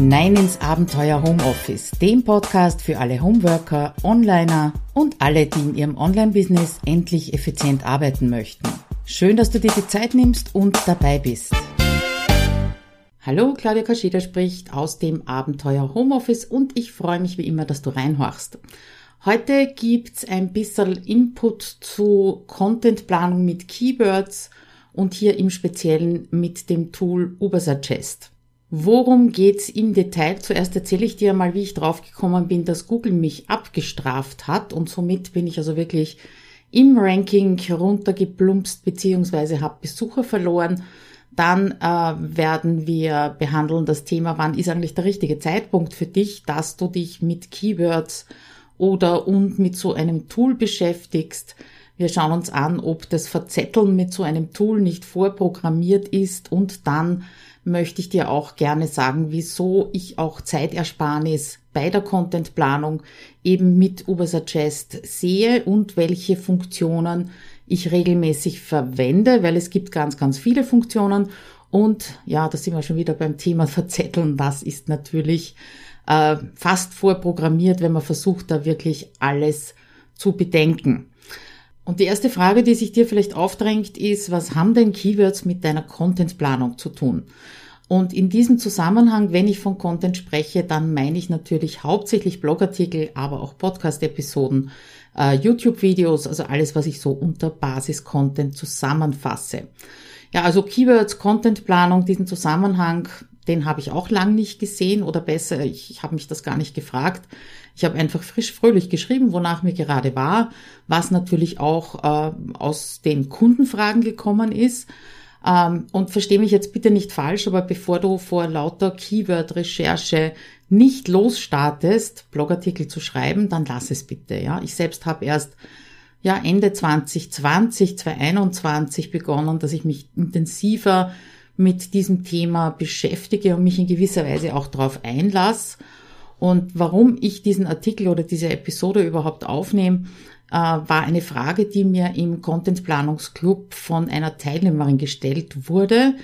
hinein ins Abenteuer Homeoffice, dem Podcast für alle Homeworker, Onliner und alle, die in ihrem Online-Business endlich effizient arbeiten möchten. Schön, dass du dir die Zeit nimmst und dabei bist. Hallo, Claudia Kascheda spricht aus dem Abenteuer Homeoffice und ich freue mich wie immer, dass du reinhorchst. Heute gibt's ein bisschen Input zu Contentplanung mit Keywords und hier im Speziellen mit dem Tool Ubersuggest. Worum geht's im Detail? Zuerst erzähle ich dir mal, wie ich draufgekommen bin, dass Google mich abgestraft hat und somit bin ich also wirklich im Ranking runtergeplumpst beziehungsweise habe Besucher verloren. Dann äh, werden wir behandeln das Thema, wann ist eigentlich der richtige Zeitpunkt für dich, dass du dich mit Keywords oder und mit so einem Tool beschäftigst. Wir schauen uns an, ob das Verzetteln mit so einem Tool nicht vorprogrammiert ist und dann möchte ich dir auch gerne sagen, wieso ich auch Zeitersparnis bei der Contentplanung eben mit Ubersuggest sehe und welche Funktionen ich regelmäßig verwende, weil es gibt ganz, ganz viele Funktionen und ja, da sind wir schon wieder beim Thema Verzetteln. Das ist natürlich äh, fast vorprogrammiert, wenn man versucht, da wirklich alles zu bedenken. Und die erste Frage, die sich dir vielleicht aufdrängt, ist, was haben denn Keywords mit deiner Contentplanung zu tun? Und in diesem Zusammenhang, wenn ich von Content spreche, dann meine ich natürlich hauptsächlich Blogartikel, aber auch Podcast-Episoden, äh, YouTube-Videos, also alles, was ich so unter Basis-Content zusammenfasse. Ja, also Keywords, Contentplanung, diesen Zusammenhang, den habe ich auch lang nicht gesehen oder besser, ich, ich habe mich das gar nicht gefragt. Ich habe einfach frisch fröhlich geschrieben, wonach mir gerade war, was natürlich auch äh, aus den Kundenfragen gekommen ist. Ähm, und verstehe mich jetzt bitte nicht falsch, aber bevor du vor lauter Keyword-Recherche nicht losstartest, Blogartikel zu schreiben, dann lass es bitte. Ja, ich selbst habe erst ja Ende 2020, 2021 begonnen, dass ich mich intensiver mit diesem Thema beschäftige und mich in gewisser Weise auch darauf einlasse. Und warum ich diesen Artikel oder diese Episode überhaupt aufnehme, äh, war eine Frage, die mir im Content Planungsclub von einer Teilnehmerin gestellt wurde.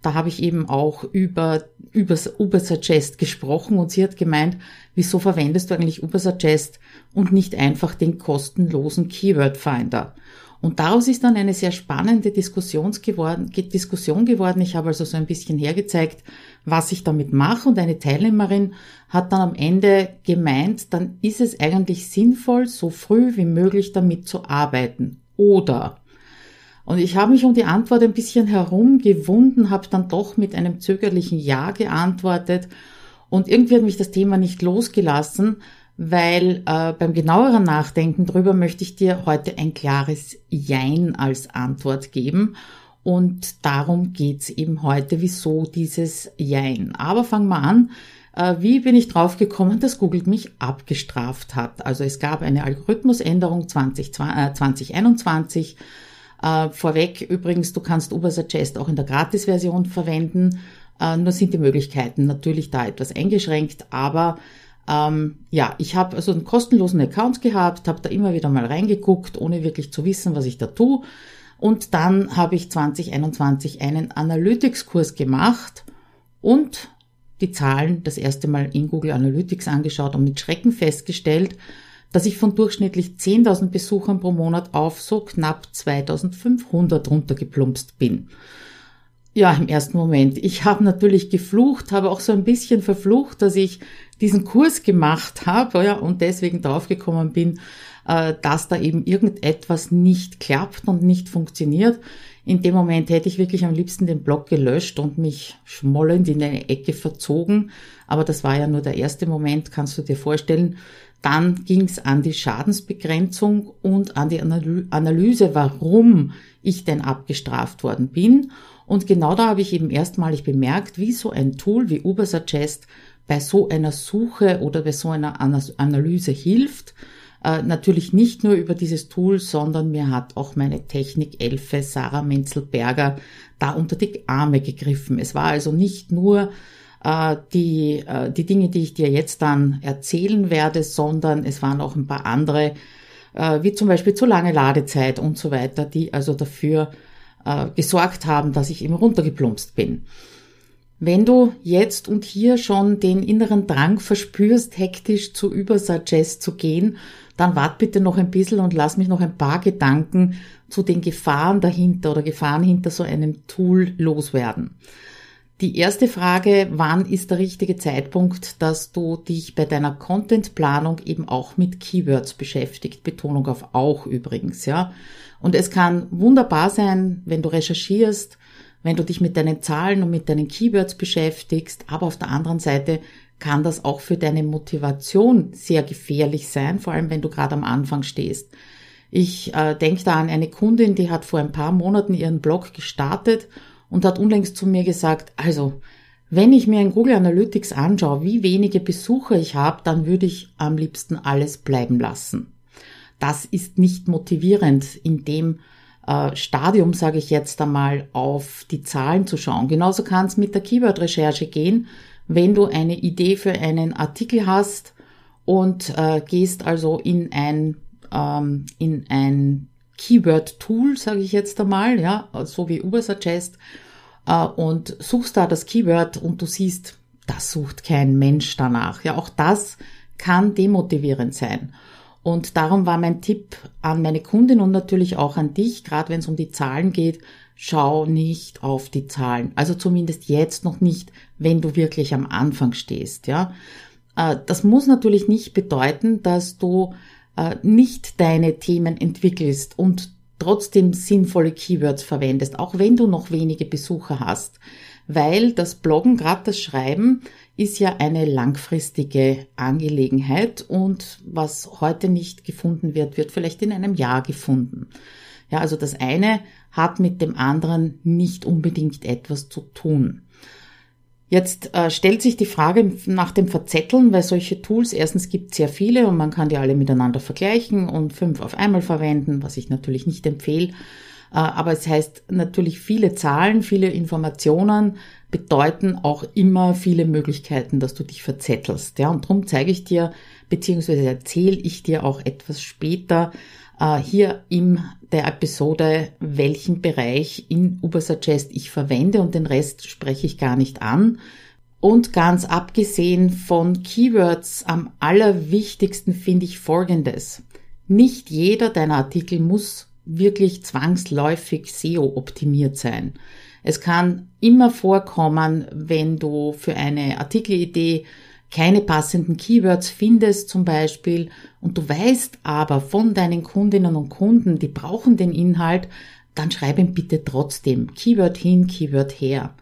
Da habe ich eben auch über, über Ubersuggest gesprochen und sie hat gemeint, wieso verwendest du eigentlich Ubersuggest und nicht einfach den kostenlosen Keyword Finder? Und daraus ist dann eine sehr spannende Diskussion geworden, Diskussion geworden. Ich habe also so ein bisschen hergezeigt, was ich damit mache. Und eine Teilnehmerin hat dann am Ende gemeint, dann ist es eigentlich sinnvoll, so früh wie möglich damit zu arbeiten. Oder und ich habe mich um die Antwort ein bisschen herumgewunden, habe dann doch mit einem zögerlichen Ja geantwortet. Und irgendwie hat mich das Thema nicht losgelassen, weil äh, beim genaueren Nachdenken drüber möchte ich dir heute ein klares Jein als Antwort geben. Und darum geht's eben heute, wieso dieses Jein. Aber fangen wir an. Äh, wie bin ich draufgekommen, dass Google mich abgestraft hat? Also es gab eine Algorithmusänderung 20, äh, 2021. Äh, vorweg übrigens, du kannst Ubersuggest auch in der Gratis-Version verwenden. Nur sind die Möglichkeiten natürlich da etwas eingeschränkt, aber ähm, ja, ich habe also einen kostenlosen Account gehabt, habe da immer wieder mal reingeguckt, ohne wirklich zu wissen, was ich da tue. Und dann habe ich 2021 einen Analytics-Kurs gemacht und die Zahlen das erste Mal in Google Analytics angeschaut und mit Schrecken festgestellt, dass ich von durchschnittlich 10.000 Besuchern pro Monat auf so knapp 2.500 runtergeplumpst bin. Ja, im ersten Moment. Ich habe natürlich geflucht, habe auch so ein bisschen verflucht, dass ich diesen Kurs gemacht habe ja, und deswegen draufgekommen bin, äh, dass da eben irgendetwas nicht klappt und nicht funktioniert. In dem Moment hätte ich wirklich am liebsten den Blog gelöscht und mich schmollend in eine Ecke verzogen. Aber das war ja nur der erste Moment, kannst du dir vorstellen. Dann ging es an die Schadensbegrenzung und an die Analyse, warum ich denn abgestraft worden bin. Und genau da habe ich eben erstmalig bemerkt, wie so ein Tool wie Ubersuggest bei so einer Suche oder bei so einer Analyse hilft. Äh, natürlich nicht nur über dieses Tool, sondern mir hat auch meine Technik-Elfe Sarah Menzelberger da unter die Arme gegriffen. Es war also nicht nur äh, die, äh, die Dinge, die ich dir jetzt dann erzählen werde, sondern es waren auch ein paar andere, äh, wie zum Beispiel zu lange Ladezeit und so weiter, die also dafür äh, gesorgt haben, dass ich eben runtergeplumpst bin. Wenn du jetzt und hier schon den inneren Drang verspürst, hektisch zu Übersuggest zu gehen, dann wart bitte noch ein bisschen und lass mich noch ein paar Gedanken zu den Gefahren dahinter oder Gefahren hinter so einem Tool loswerden. Die erste Frage, wann ist der richtige Zeitpunkt, dass du dich bei deiner Contentplanung eben auch mit Keywords beschäftigt? Betonung auf auch übrigens, ja. Und es kann wunderbar sein, wenn du recherchierst, wenn du dich mit deinen Zahlen und mit deinen Keywords beschäftigst, aber auf der anderen Seite kann das auch für deine Motivation sehr gefährlich sein, vor allem wenn du gerade am Anfang stehst. Ich äh, denke da an eine Kundin, die hat vor ein paar Monaten ihren Blog gestartet und hat unlängst zu mir gesagt, also wenn ich mir in Google Analytics anschaue, wie wenige Besucher ich habe, dann würde ich am liebsten alles bleiben lassen. Das ist nicht motivierend in dem äh, Stadium, sage ich jetzt einmal, auf die Zahlen zu schauen. Genauso kann es mit der Keyword-Recherche gehen, wenn du eine Idee für einen Artikel hast und äh, gehst also in ein, ähm, in ein Keyword-Tool, sage ich jetzt einmal, ja, so wie Ubersuggest, äh, und suchst da das Keyword und du siehst, das sucht kein Mensch danach. Ja, auch das kann demotivierend sein. Und darum war mein Tipp an meine Kundin und natürlich auch an dich, gerade wenn es um die Zahlen geht, schau nicht auf die Zahlen. Also zumindest jetzt noch nicht, wenn du wirklich am Anfang stehst, ja. Äh, das muss natürlich nicht bedeuten, dass du äh, nicht deine Themen entwickelst und trotzdem sinnvolle Keywords verwendest, auch wenn du noch wenige Besucher hast, weil das Bloggen, gerade das Schreiben, ist ja eine langfristige Angelegenheit und was heute nicht gefunden wird, wird vielleicht in einem Jahr gefunden. Ja, also das eine hat mit dem anderen nicht unbedingt etwas zu tun. Jetzt äh, stellt sich die Frage nach dem Verzetteln, weil solche Tools, erstens gibt es sehr viele und man kann die alle miteinander vergleichen und fünf auf einmal verwenden, was ich natürlich nicht empfehle. Äh, aber es heißt natürlich viele Zahlen, viele Informationen bedeuten auch immer viele Möglichkeiten, dass du dich verzettelst. Ja, und darum zeige ich dir, beziehungsweise erzähle ich dir auch etwas später äh, hier in der Episode, welchen Bereich in Ubersuggest ich verwende und den Rest spreche ich gar nicht an. Und ganz abgesehen von Keywords, am allerwichtigsten finde ich Folgendes. Nicht jeder deiner Artikel muss wirklich zwangsläufig SEO optimiert sein. Es kann immer vorkommen, wenn du für eine Artikelidee keine passenden Keywords findest zum Beispiel und du weißt aber von deinen Kundinnen und Kunden, die brauchen den Inhalt, dann schreib ihm bitte trotzdem Keyword hin, Keyword her.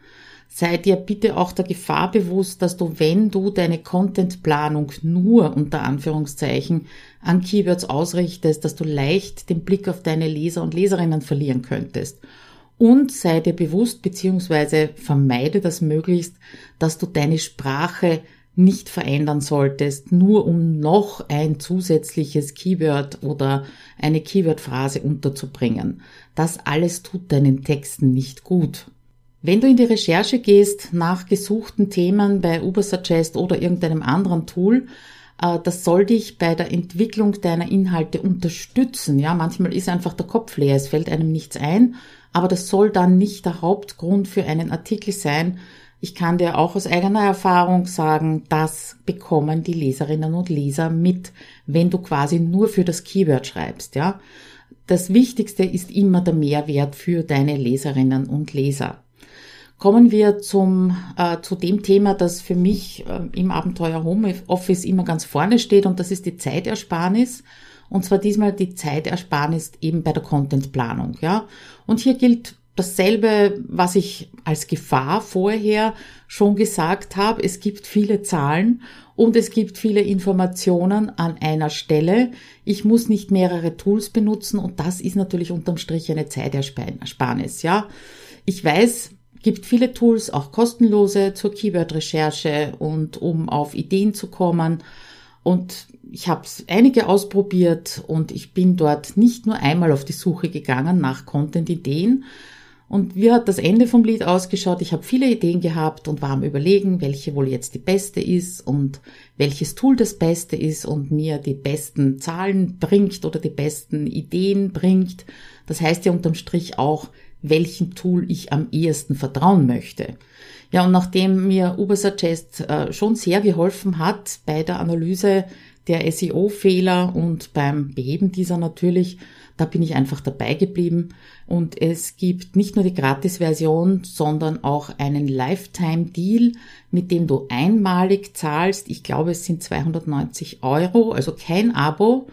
Sei dir bitte auch der Gefahr bewusst, dass du, wenn du deine Contentplanung nur unter Anführungszeichen an Keywords ausrichtest, dass du leicht den Blick auf deine Leser und Leserinnen verlieren könntest. Und sei dir bewusst bzw. vermeide das möglichst, dass du deine Sprache nicht verändern solltest, nur um noch ein zusätzliches Keyword oder eine Keywordphrase unterzubringen. Das alles tut deinen Texten nicht gut. Wenn du in die Recherche gehst nach gesuchten Themen bei Ubersuggest oder irgendeinem anderen Tool, äh, das soll dich bei der Entwicklung deiner Inhalte unterstützen. Ja, manchmal ist einfach der Kopf leer, es fällt einem nichts ein, aber das soll dann nicht der Hauptgrund für einen Artikel sein. Ich kann dir auch aus eigener Erfahrung sagen, das bekommen die Leserinnen und Leser mit, wenn du quasi nur für das Keyword schreibst, ja. Das Wichtigste ist immer der Mehrwert für deine Leserinnen und Leser. Kommen wir zum, äh, zu dem Thema, das für mich äh, im Abenteuer Homeoffice immer ganz vorne steht und das ist die Zeitersparnis. Und zwar diesmal die Zeitersparnis eben bei der Contentplanung, ja. Und hier gilt dasselbe, was ich als Gefahr vorher schon gesagt habe. Es gibt viele Zahlen und es gibt viele Informationen an einer Stelle. Ich muss nicht mehrere Tools benutzen und das ist natürlich unterm Strich eine Zeitersparnis, ja. Ich weiß, gibt viele Tools, auch kostenlose zur Keyword-Recherche und um auf Ideen zu kommen. Und ich habe einige ausprobiert und ich bin dort nicht nur einmal auf die Suche gegangen nach Content-Ideen, Und wie hat das Ende vom Lied ausgeschaut? Ich habe viele Ideen gehabt und war am Überlegen, welche wohl jetzt die beste ist und welches Tool das beste ist und mir die besten Zahlen bringt oder die besten Ideen bringt. Das heißt ja unterm Strich auch, welchem Tool ich am ehesten vertrauen möchte. Ja, und nachdem mir Ubersuggest äh, schon sehr geholfen hat bei der Analyse der SEO-Fehler und beim Beheben dieser natürlich, da bin ich einfach dabei geblieben. Und es gibt nicht nur die Gratis-Version, sondern auch einen Lifetime-Deal, mit dem du einmalig zahlst. Ich glaube, es sind 290 Euro, also kein Abo.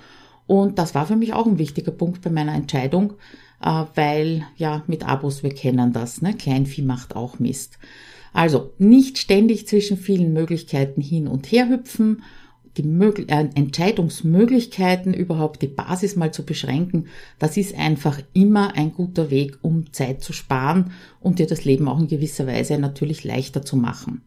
Und das war für mich auch ein wichtiger Punkt bei meiner Entscheidung, äh, weil ja mit Abos, wir kennen das, ne? Kleinvieh macht auch Mist. Also nicht ständig zwischen vielen Möglichkeiten hin und her hüpfen, die Möglich äh, Entscheidungsmöglichkeiten überhaupt die Basis mal zu beschränken, das ist einfach immer ein guter Weg, um Zeit zu sparen und dir das Leben auch in gewisser Weise natürlich leichter zu machen.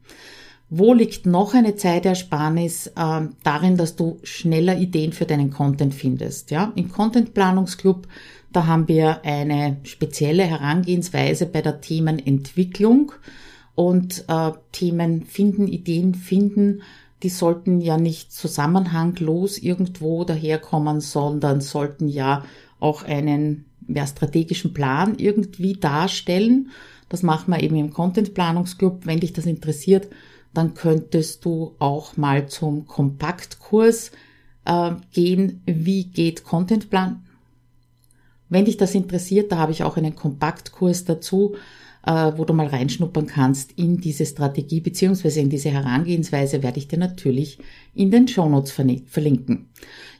Wo liegt noch eine Zeitersparnis? Äh, darin, dass du schneller Ideen für deinen Content findest. Ja, im Content Planungsclub da haben wir eine spezielle Herangehensweise bei der Themenentwicklung und äh, Themen finden, Ideen finden, die sollten ja nicht zusammenhanglos irgendwo daherkommen, sondern sollten ja auch einen ja, strategischen Plan irgendwie darstellen. Das machen wir eben im Content Planungsclub. Wenn dich das interessiert, dann könntest du auch mal zum Kompaktkurs äh, gehen. Wie geht Contentplan? Wenn dich das interessiert, da habe ich auch einen Kompaktkurs dazu, wo du mal reinschnuppern kannst in diese Strategie beziehungsweise in diese Herangehensweise werde ich dir natürlich in den Shownotes verlinken.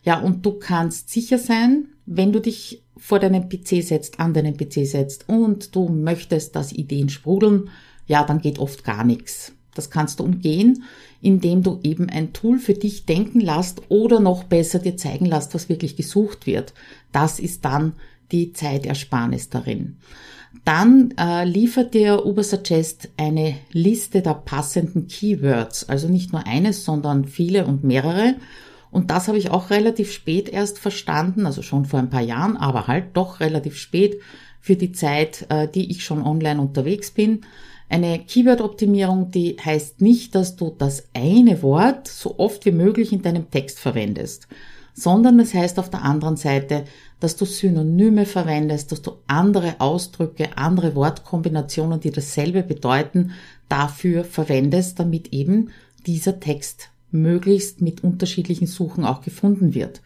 Ja, und du kannst sicher sein, wenn du dich vor deinen PC setzt, an deinen PC setzt und du möchtest, dass Ideen sprudeln, ja, dann geht oft gar nichts. Das kannst du umgehen, indem du eben ein Tool für dich denken lässt oder noch besser dir zeigen lässt, was wirklich gesucht wird. Das ist dann die Zeitersparnis darin. Dann äh, liefert dir Ubersuggest eine Liste der passenden Keywords, also nicht nur eines, sondern viele und mehrere. Und das habe ich auch relativ spät erst verstanden, also schon vor ein paar Jahren, aber halt doch relativ spät für die Zeit, äh, die ich schon online unterwegs bin. Eine Keyword-Optimierung, die heißt nicht, dass du das eine Wort so oft wie möglich in deinem Text verwendest, sondern es heißt auf der anderen Seite, dass du Synonyme verwendest, dass du andere Ausdrücke, andere Wortkombinationen, die dasselbe bedeuten, dafür verwendest, damit eben dieser Text möglichst mit unterschiedlichen Suchen auch gefunden wird.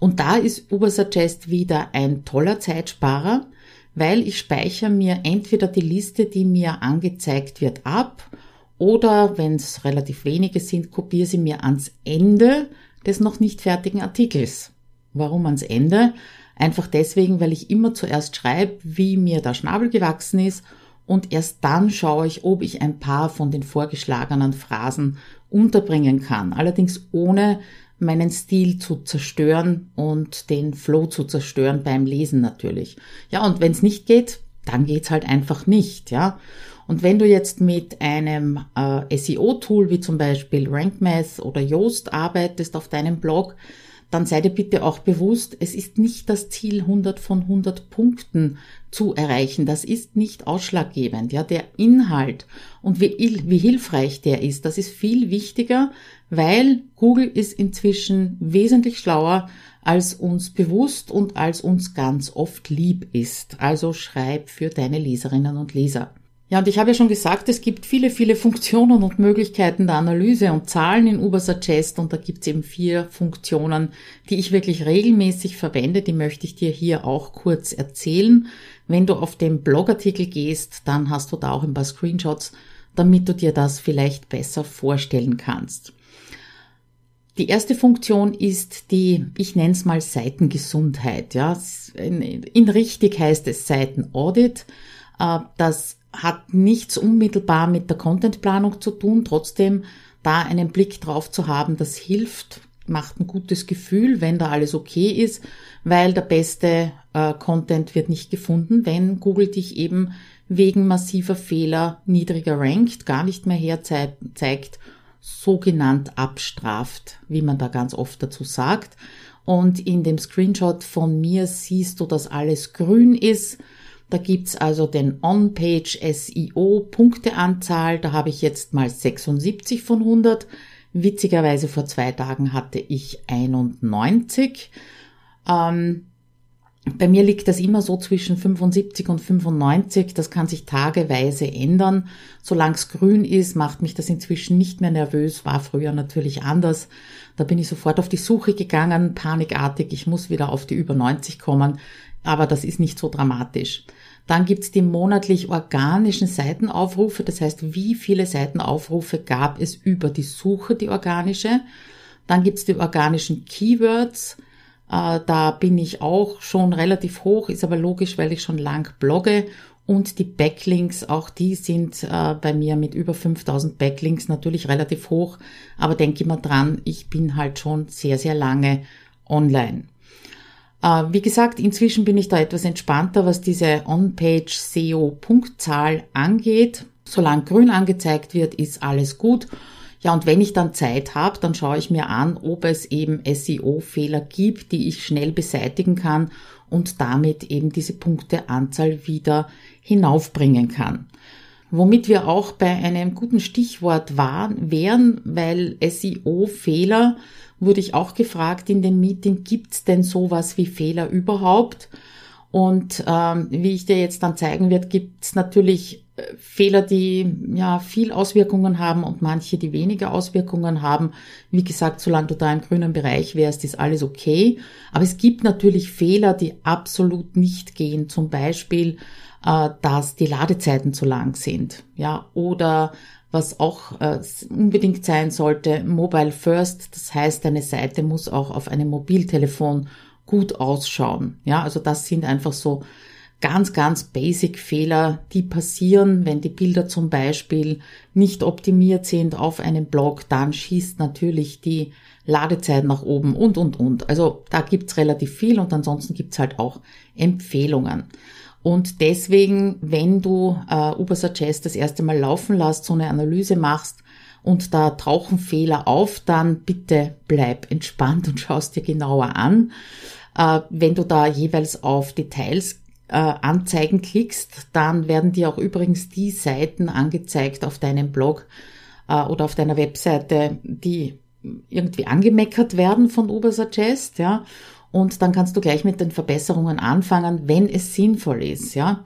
Und da ist Ubersuggest wieder ein toller Zeitsparer, weil ich speichere mir entweder die Liste, die mir angezeigt wird, ab, oder wenn es relativ wenige sind, kopiere sie mir ans Ende des noch nicht fertigen Artikels. Warum ans Ende? Einfach deswegen, weil ich immer zuerst schreibe, wie mir der Schnabel gewachsen ist und erst dann schaue ich, ob ich ein paar von den vorgeschlagenen Phrasen unterbringen kann. Allerdings ohne meinen Stil zu zerstören und den Flow zu zerstören beim Lesen natürlich. Ja, und wenn es nicht geht, dann geht's halt einfach nicht, ja. Und wenn du jetzt mit einem äh, SEO-Tool wie zum Beispiel RankMath oder Yoast arbeitest auf deinem Blog, dann sei dir bitte auch bewusst, es ist nicht das Ziel 100 von 100 Punkten zu erreichen. Das ist nicht ausschlaggebend. Ja, der Inhalt und wie, wie hilfreich der ist, das ist viel wichtiger, weil Google ist inzwischen wesentlich schlauer, als uns bewusst und als uns ganz oft lieb ist. Also schreib für deine Leserinnen und Leser. Ja, und ich habe ja schon gesagt, es gibt viele, viele Funktionen und Möglichkeiten der Analyse und Zahlen in Ubersuggest und da gibt es eben vier Funktionen, die ich wirklich regelmäßig verwende. Die möchte ich dir hier auch kurz erzählen. Wenn du auf den Blogartikel gehst, dann hast du da auch ein paar Screenshots, damit du dir das vielleicht besser vorstellen kannst. Die erste Funktion ist die, ich nenne es mal Seitengesundheit. Ja, in, in richtig heißt es Seitenaudit. Äh, das hat nichts unmittelbar mit der Contentplanung zu tun. Trotzdem da einen Blick drauf zu haben, das hilft, macht ein gutes Gefühl, wenn da alles okay ist, weil der beste äh, Content wird nicht gefunden, wenn Google dich eben wegen massiver Fehler niedriger rankt, gar nicht mehr herzeigt, sogenannt abstraft, wie man da ganz oft dazu sagt. Und in dem Screenshot von mir siehst du, dass alles grün ist Da gibt's also den On-Page SEO Punkteanzahl. Da habe ich jetzt mal 76 von 100. Witzigerweise vor zwei Tagen hatte ich 91. Ähm, bei mir liegt das immer so zwischen 75 und 95. Das kann sich tageweise ändern. Solange es grün ist, macht mich das inzwischen nicht mehr nervös. War früher natürlich anders. Da bin ich sofort auf die Suche gegangen, panikartig. Ich muss wieder auf die über 90 kommen. Aber das ist nicht so dramatisch. Dann gibt's die monatlich organischen Seitenaufrufe. Das heißt, wie viele Seitenaufrufe gab es über die Suche, die organische. Dann gibt's die organischen Keywords. Äh, da bin ich auch schon relativ hoch, ist aber logisch, weil ich schon lang blogge. Und die Backlinks, auch die sind äh, bei mir mit über 5000 Backlinks natürlich relativ hoch. Aber denke immer dran, ich bin halt schon sehr, sehr lange online. Äh, wie gesagt, inzwischen bin ich da etwas entspannter, was diese On-Page SEO-Punktzahl angeht. Solange grün angezeigt wird, ist alles gut. Ja, und wenn ich dann Zeit habe, dann schaue ich mir an, ob es eben SEO-Fehler gibt, die ich schnell beseitigen kann und damit eben diese Punkteanzahl wieder hinaufbringen kann. Womit wir auch bei einem guten Stichwort waren, wären, weil SEO-Fehler, wurde ich auch gefragt in dem Meeting, gibt es denn sowas wie Fehler überhaupt? Und ähm, wie ich dir jetzt dann zeigen werde, gibt es natürlich Fehler, die ja viel Auswirkungen haben und manche, die weniger Auswirkungen haben. Wie gesagt, solange du da im grünen Bereich wärst, ist alles okay. Aber es gibt natürlich Fehler, die absolut nicht gehen. Zum Beispiel, äh, dass die Ladezeiten zu lang sind. Ja, oder was auch äh, unbedingt sein sollte, Mobile First. Das heißt, deine Seite muss auch auf einem Mobiltelefon gut ausschauen. Ja, also das sind einfach so ganz, ganz basic Fehler, die passieren, wenn die Bilder zum Beispiel nicht optimiert sind auf einem Blog, dann schießt natürlich die Ladezeit nach oben und, und, und. Also da gibt's relativ viel und ansonsten gibt's halt auch Empfehlungen. Und deswegen, wenn du äh, Ubersuggest das erste Mal laufen lässt, so eine Analyse machst und da tauchen Fehler auf, dann bitte bleib entspannt und schaust dir genauer an. Äh, wenn du da jeweils auf Details äh, Anzeigen klickst, dann werden dir auch übrigens die Seiten angezeigt auf deinem Blog äh, oder auf deiner Webseite, die irgendwie angemeckert werden von Ubersuggest, ja. Und dann kannst du gleich mit den Verbesserungen anfangen, wenn es sinnvoll ist, ja.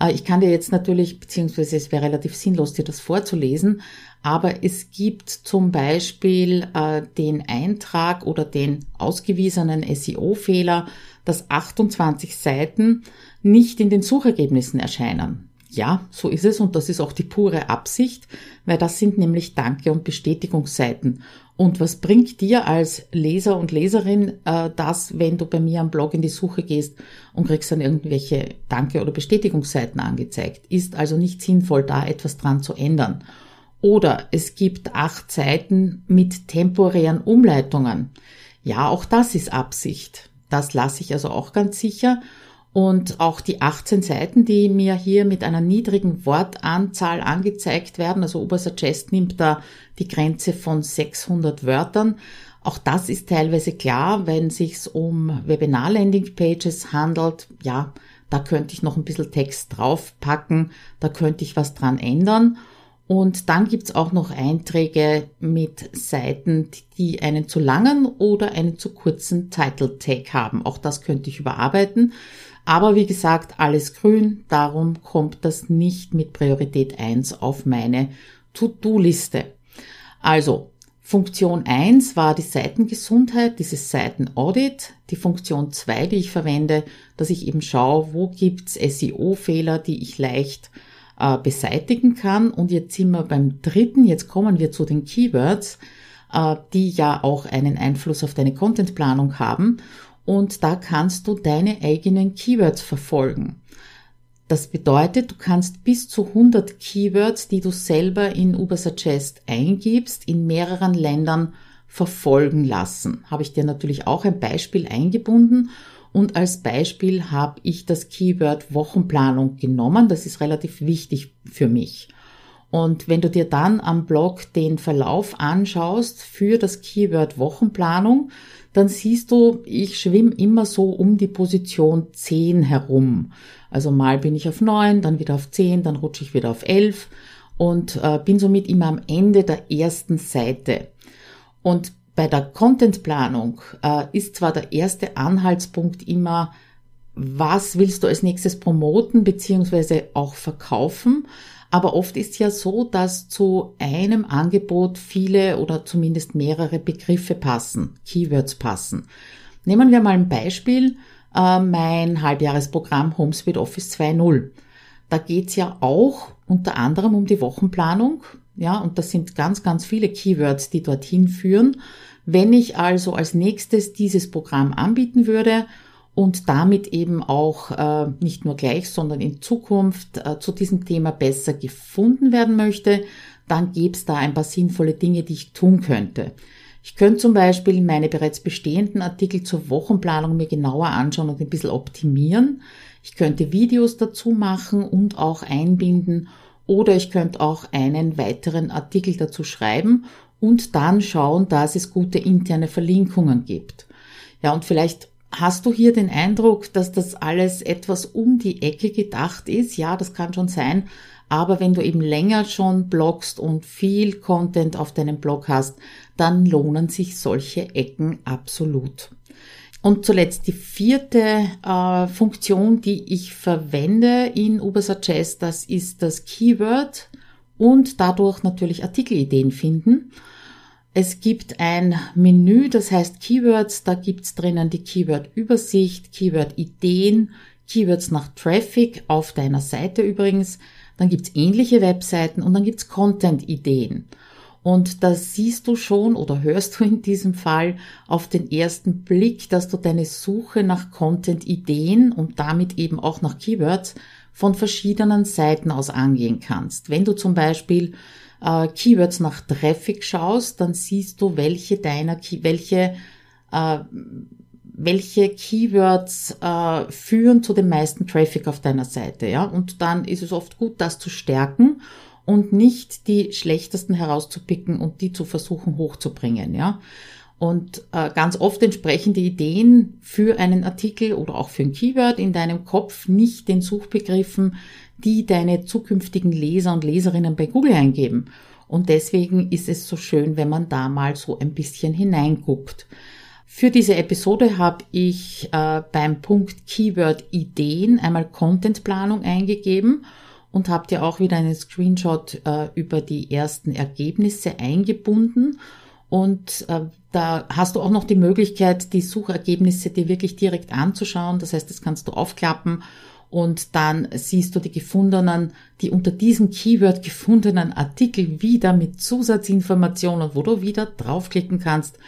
Äh, ich kann dir jetzt natürlich, beziehungsweise es wäre relativ sinnlos, dir das vorzulesen, aber es gibt zum Beispiel äh, den Eintrag oder den ausgewiesenen SEO-Fehler, dass 28 Seiten nicht in den Suchergebnissen erscheinen. Ja, so ist es und das ist auch die pure Absicht, weil das sind nämlich Danke- und Bestätigungsseiten. Und was bringt dir als Leser und Leserin äh, das, wenn du bei mir am Blog in die Suche gehst und kriegst dann irgendwelche Danke- oder Bestätigungsseiten angezeigt? Ist also nicht sinnvoll, da etwas dran zu ändern. Oder es gibt acht Seiten mit temporären Umleitungen. Ja, auch das ist Absicht. Das lasse ich also auch ganz sicher. Und auch die 18 Seiten, die mir hier mit einer niedrigen Wortanzahl angezeigt werden, also Obersuggest nimmt da die Grenze von 600 Wörtern. Auch das ist teilweise klar, wenn sich's um Webinar-Landing-Pages handelt. Ja, da könnte ich noch ein bisschen Text draufpacken, da könnte ich was dran ändern. Und dann gibt's auch noch Einträge mit Seiten, die einen zu langen oder einen zu kurzen Title Tag haben. Auch das könnte ich überarbeiten. Aber wie gesagt, alles grün, darum kommt das nicht mit Priorität 1 auf meine To-Do-Liste. Also, Funktion 1 war die Seitengesundheit, dieses Seitenaudit. Die Funktion 2, die ich verwende, dass ich eben schaue, wo gibt's SEO-Fehler, die ich leicht äh, beseitigen kann. Und jetzt sind wir beim dritten, jetzt kommen wir zu den Keywords, äh, die ja auch einen Einfluss auf deine Contentplanung haben und da kannst du deine eigenen Keywords verfolgen. Das bedeutet, du kannst bis zu 100 Keywords, die du selber in Ubersuggest eingibst, in mehreren Ländern verfolgen lassen. Habe ich dir natürlich auch ein Beispiel eingebunden und als Beispiel habe ich das Keyword Wochenplanung genommen. Das ist relativ wichtig für mich. Und wenn du dir dann am Blog den Verlauf anschaust für das Keyword Wochenplanung, dann siehst du, ich schwimme immer so um die Position 10 herum. Also mal bin ich auf neun, dann wieder auf zehn, dann rutsche ich wieder auf elf und äh, bin somit immer am Ende der ersten Seite. Und bei der Contentplanung äh, ist zwar der erste Anhaltspunkt immer, was willst du als nächstes promoten beziehungsweise auch verkaufen, aber oft ist ja so, dass zu einem Angebot viele oder zumindest mehrere Begriffe passen, Keywords passen. Nehmen wir mal ein Beispiel, äh, mein Halbjahresprogramm HomeSuite Office 2.0. Da geht's ja auch unter anderem um die Wochenplanung. Ja, und das sind ganz, ganz viele Keywords, die dorthin führen. Wenn ich also als nächstes dieses Programm anbieten würde und damit eben auch äh, nicht nur gleich, sondern in Zukunft äh, zu diesem Thema besser gefunden werden möchte, dann gäbe es da ein paar sinnvolle Dinge, die ich tun könnte. Ich könnte zum Beispiel meine bereits bestehenden Artikel zur Wochenplanung mir genauer anschauen und ein bisschen optimieren. Ich könnte Videos dazu machen und auch einbinden oder ich könnte auch einen weiteren Artikel dazu schreiben und dann schauen, dass es gute interne Verlinkungen gibt. Ja, und vielleicht hast du hier den Eindruck, dass das alles etwas um die Ecke gedacht ist. Ja, das kann schon sein. Aber wenn du eben länger schon bloggst und viel Content auf deinem Blog hast, dann lohnen sich solche Ecken absolut. Und zuletzt die vierte äh, Funktion, die ich verwende in Ubersuggest, das ist das Keyword und dadurch natürlich Artikelideen finden. Es gibt ein Menü, das heißt Keywords, da gibt's drinnen die Keyword-Übersicht, Keyword-Ideen, Keywords nach Traffic auf deiner Seite übrigens. Dann gibt's ähnliche Webseiten und dann gibt's Content-Ideen. Und da siehst du schon oder hörst du in diesem Fall auf den ersten Blick, dass du deine Suche nach Content-Ideen und damit eben auch nach Keywords von verschiedenen Seiten aus angehen kannst. Wenn du zum Beispiel äh, Keywords nach Traffic schaust, dann siehst du, welche deiner, welche, äh, welche Keywords äh, führen zu dem meisten Traffic auf deiner Seite, ja. Und dann ist es oft gut, das zu stärken und nicht die schlechtesten herauszupicken und die zu versuchen hochzubringen, ja. Und äh, ganz oft entsprechen die Ideen für einen Artikel oder auch für ein Keyword in deinem Kopf nicht den Suchbegriffen, die deine zukünftigen Leser und Leserinnen bei Google eingeben. Und deswegen ist es so schön, wenn man da mal so ein bisschen hineinguckt. Für diese Episode habe ich äh, beim Punkt Keyword Ideen einmal Contentplanung eingegeben und habe dir auch wieder einen Screenshot äh, über die ersten Ergebnisse eingebunden. Und äh, da hast du auch noch die Möglichkeit, die Suchergebnisse dir wirklich direkt anzuschauen. Das heißt, das kannst du aufklappen und dann siehst du die gefundenen, die unter diesem Keyword gefundenen Artikel wieder mit Zusatzinformationen, wo du wieder draufklicken kannst.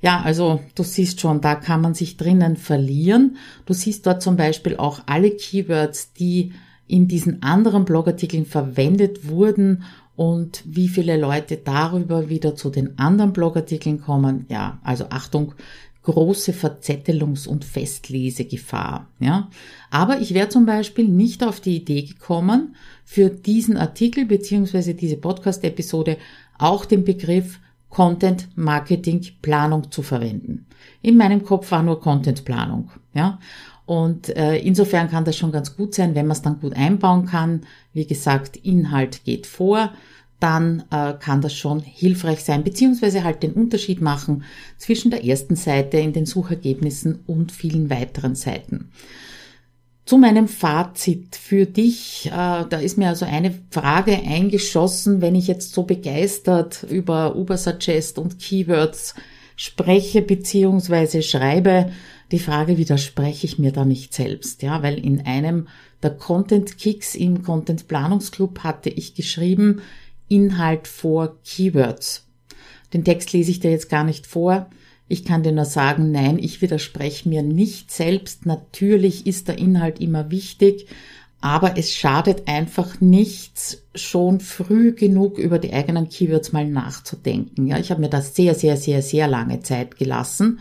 Ja, also du siehst schon, da kann man sich drinnen verlieren. Du siehst dort zum Beispiel auch alle Keywords, die in diesen anderen Blogartikeln verwendet wurden und wie viele Leute darüber wieder zu den anderen Blogartikeln kommen. Ja, also Achtung, große Verzettelungs- und Festlesegefahr. Ja? Aber ich wäre zum Beispiel nicht auf die Idee gekommen, für diesen Artikel beziehungsweise diese Podcast-Episode auch den Begriff Content Marketing Planung zu verwenden. In meinem Kopf war nur Content Planung. Ja? Und äh, insofern kann das schon ganz gut sein, wenn man es dann gut einbauen kann. Wie gesagt, Inhalt geht vor dann äh, kann das schon hilfreich sein, beziehungsweise halt den Unterschied machen zwischen der ersten Seite in den Suchergebnissen und vielen weiteren Seiten. Zu meinem Fazit für dich, äh, da ist mir also eine Frage eingeschossen, wenn ich jetzt so begeistert über Ubersuggest und Keywords spreche beziehungsweise schreibe, die Frage widerspreche ich mir da nicht selbst, ja, weil in einem der Content Kicks im Content Planungsclub hatte ich geschrieben, Inhalt vor Keywords. Den Text lese ich dir jetzt gar nicht vor. Ich kann dir nur sagen, nein, ich widerspreche mir nicht selbst. Natürlich ist der Inhalt immer wichtig, aber es schadet einfach nichts, schon früh genug über die eigenen Keywords mal nachzudenken. Ja, ich habe mir das sehr, sehr, sehr, sehr lange Zeit gelassen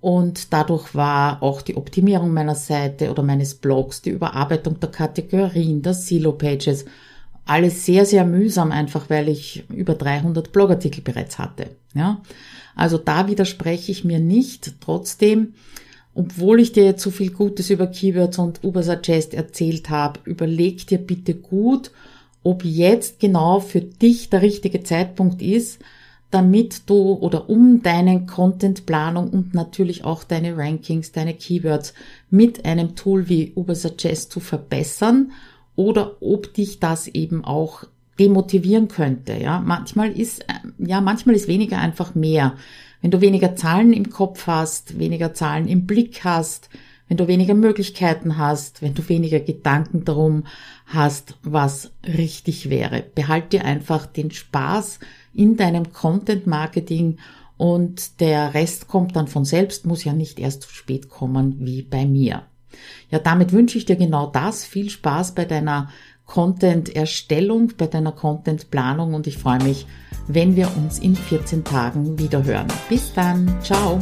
und dadurch war auch die Optimierung meiner Seite oder meines Blogs, die Überarbeitung der Kategorien, der Silo-Pages alles sehr, sehr mühsam, einfach weil ich über 300 Blogartikel bereits hatte. Ja, also da widerspreche ich mir nicht. Trotzdem obwohl ich dir jetzt so viel Gutes über Keywords und Ubersuggest erzählt habe, überleg dir bitte gut, ob jetzt genau für dich der richtige Zeitpunkt ist, damit du oder um deine Contentplanung und natürlich auch deine Rankings, deine Keywords mit einem Tool wie Ubersuggest zu verbessern oder ob dich das eben auch demotivieren könnte. Ja, manchmal ist, ja, manchmal ist weniger einfach mehr. Wenn du weniger Zahlen im Kopf hast, weniger Zahlen im Blick hast, wenn du weniger Möglichkeiten hast, wenn du weniger Gedanken darum hast, was richtig wäre. Behalt dir einfach den Spaß in deinem Content Marketing und der Rest kommt dann von selbst, muss ja nicht erst zu spät kommen wie bei mir. Ja, damit wünsche ich dir genau das. Viel Spaß bei deiner Content-Erstellung, bei deiner Content-Planung und ich freue mich, wenn wir uns in 14 Tagen wieder hören. Bis dann. Ciao.